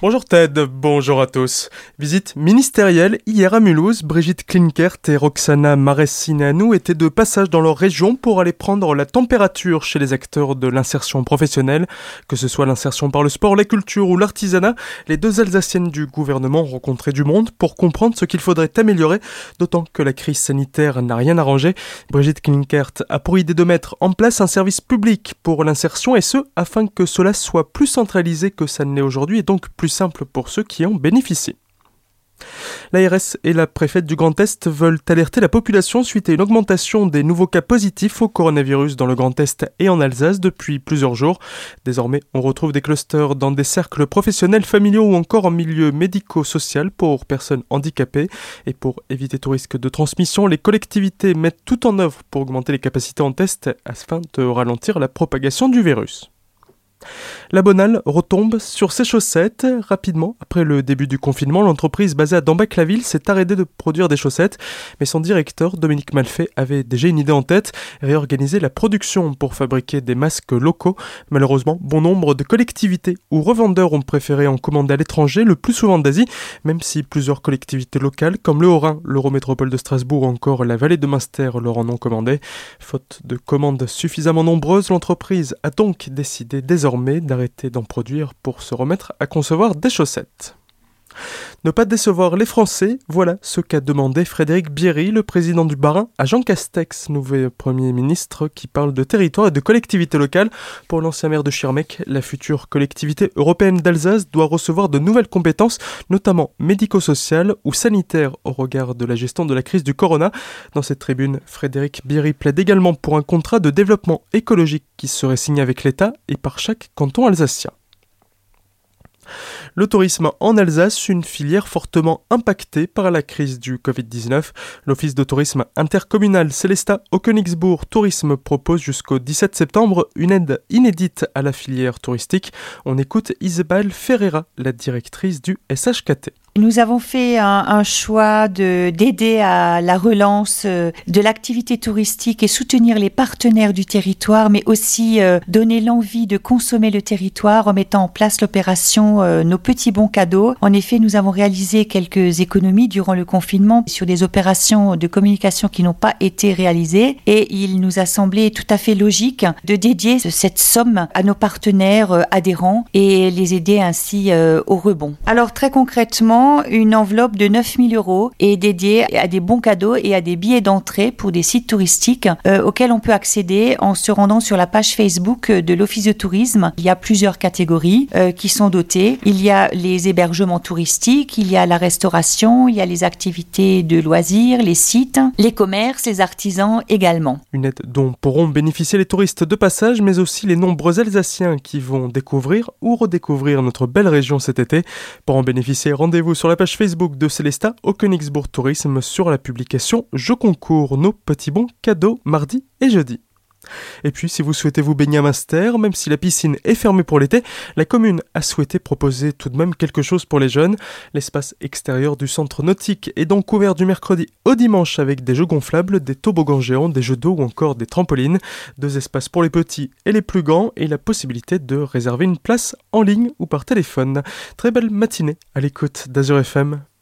Bonjour Ted, bonjour à tous. Visite ministérielle hier à Mulhouse, Brigitte Klinkert et Roxana Maressinanou étaient de passage dans leur région pour aller prendre la température chez les acteurs de l'insertion professionnelle, que ce soit l'insertion par le sport, la culture ou l'artisanat. Les deux Alsaciennes du gouvernement ont rencontré du monde pour comprendre ce qu'il faudrait améliorer, d'autant que la crise sanitaire n'a rien arrangé. Brigitte Klinkert a pour idée de mettre en place un service public pour l'insertion et ce afin que cela soit plus centralisé que ça ne l'est aujourd'hui et donc plus simple pour ceux qui en bénéficient. L'ARS et la préfète du Grand Est veulent alerter la population suite à une augmentation des nouveaux cas positifs au coronavirus dans le Grand Est et en Alsace depuis plusieurs jours. Désormais, on retrouve des clusters dans des cercles professionnels, familiaux ou encore en milieu médico-social pour personnes handicapées. Et pour éviter tout risque de transmission, les collectivités mettent tout en œuvre pour augmenter les capacités en test afin de ralentir la propagation du virus. La Bonale retombe sur ses chaussettes. Rapidement, après le début du confinement, l'entreprise basée à Dambac-la-Ville s'est arrêtée de produire des chaussettes, mais son directeur, Dominique Malfait, avait déjà une idée en tête, réorganiser la production pour fabriquer des masques locaux. Malheureusement, bon nombre de collectivités ou revendeurs ont préféré en commander à l'étranger, le plus souvent d'Asie, même si plusieurs collectivités locales, comme le Haut-Rhin, l'Eurométropole de Strasbourg ou encore la vallée de Munster leur en ont commandé. Faute de commandes suffisamment nombreuses, l'entreprise a donc décidé désormais d'arrêter d'en produire pour se remettre à concevoir des chaussettes. Ne pas décevoir les Français, voilà ce qu'a demandé Frédéric Bierry, le président du Barin, à Jean Castex, nouveau Premier ministre, qui parle de territoire et de collectivité locale. Pour l'ancien maire de Schirmeck, la future collectivité européenne d'Alsace doit recevoir de nouvelles compétences, notamment médico-sociales ou sanitaires, au regard de la gestion de la crise du corona. Dans cette tribune, Frédéric Bierry plaide également pour un contrat de développement écologique qui serait signé avec l'État et par chaque canton alsacien. Le tourisme en Alsace, une filière fortement impactée par la crise du Covid-19. L'Office de tourisme intercommunal Célesta au Königsbourg Tourisme propose jusqu'au 17 septembre une aide inédite à la filière touristique. On écoute Isabelle Ferreira, la directrice du SHKT. Nous avons fait un, un choix de d'aider à la relance euh, de l'activité touristique et soutenir les partenaires du territoire, mais aussi euh, donner l'envie de consommer le territoire en mettant en place l'opération euh, Nos petits bons cadeaux. En effet, nous avons réalisé quelques économies durant le confinement sur des opérations de communication qui n'ont pas été réalisées et il nous a semblé tout à fait logique de dédier cette somme à nos partenaires adhérents et les aider ainsi au rebond. Alors très concrètement, une enveloppe de 9000 euros est dédiée à des bons cadeaux et à des billets d'entrée pour des sites touristiques euh, auxquels on peut accéder en se rendant sur la page Facebook de l'Office de tourisme. Il y a plusieurs catégories euh, qui sont dotées. Il y a les hébergements touristiques, il y a la restauration, il y a les activités de loisirs, les sites, les commerces, les artisans également. Une aide dont pourront bénéficier les touristes de passage, mais aussi les nombreux Alsaciens qui vont découvrir ou redécouvrir notre belle région cet été. Pour en bénéficier, rendez-vous sur la page Facebook de Célesta au Königsbourg Tourisme sur la publication Je concours nos petits bons cadeaux mardi et jeudi. Et puis, si vous souhaitez vous baigner à Master, même si la piscine est fermée pour l'été, la commune a souhaité proposer tout de même quelque chose pour les jeunes. L'espace extérieur du centre nautique est donc ouvert du mercredi au dimanche avec des jeux gonflables, des toboggans géants, des jeux d'eau ou encore des trampolines. Deux espaces pour les petits et les plus grands et la possibilité de réserver une place en ligne ou par téléphone. Très belle matinée à l'écoute d'Azur FM.